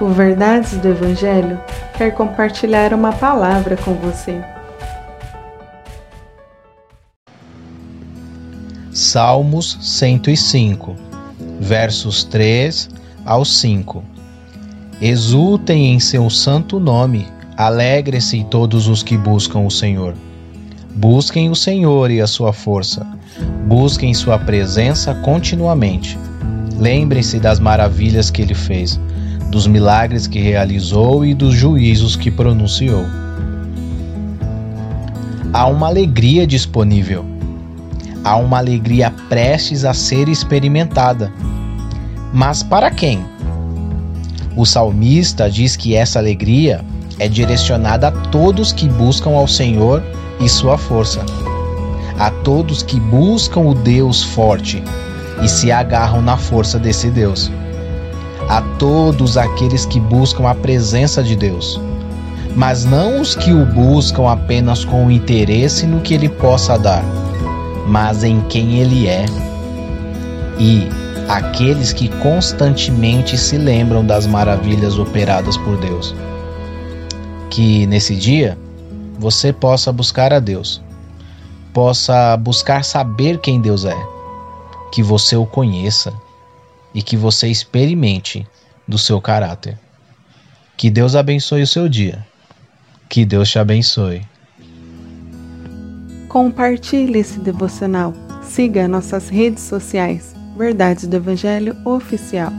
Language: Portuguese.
O Verdades do Evangelho quer compartilhar uma palavra com você. Salmos 105, versos 3 ao 5. Exultem em seu santo nome, alegrem-se todos os que buscam o Senhor. Busquem o Senhor e a sua força, busquem sua presença continuamente. Lembrem-se das maravilhas que ele fez dos milagres que realizou e dos juízos que pronunciou. Há uma alegria disponível. Há uma alegria prestes a ser experimentada. Mas para quem? O salmista diz que essa alegria é direcionada a todos que buscam ao Senhor e sua força, a todos que buscam o Deus forte e se agarram na força desse Deus a todos aqueles que buscam a presença de Deus, mas não os que o buscam apenas com interesse no que ele possa dar, mas em quem ele é, e aqueles que constantemente se lembram das maravilhas operadas por Deus. Que nesse dia você possa buscar a Deus, possa buscar saber quem Deus é, que você o conheça e que você experimente do seu caráter. Que Deus abençoe o seu dia. Que Deus te abençoe. Compartilhe esse devocional. Siga nossas redes sociais. Verdades do Evangelho Oficial.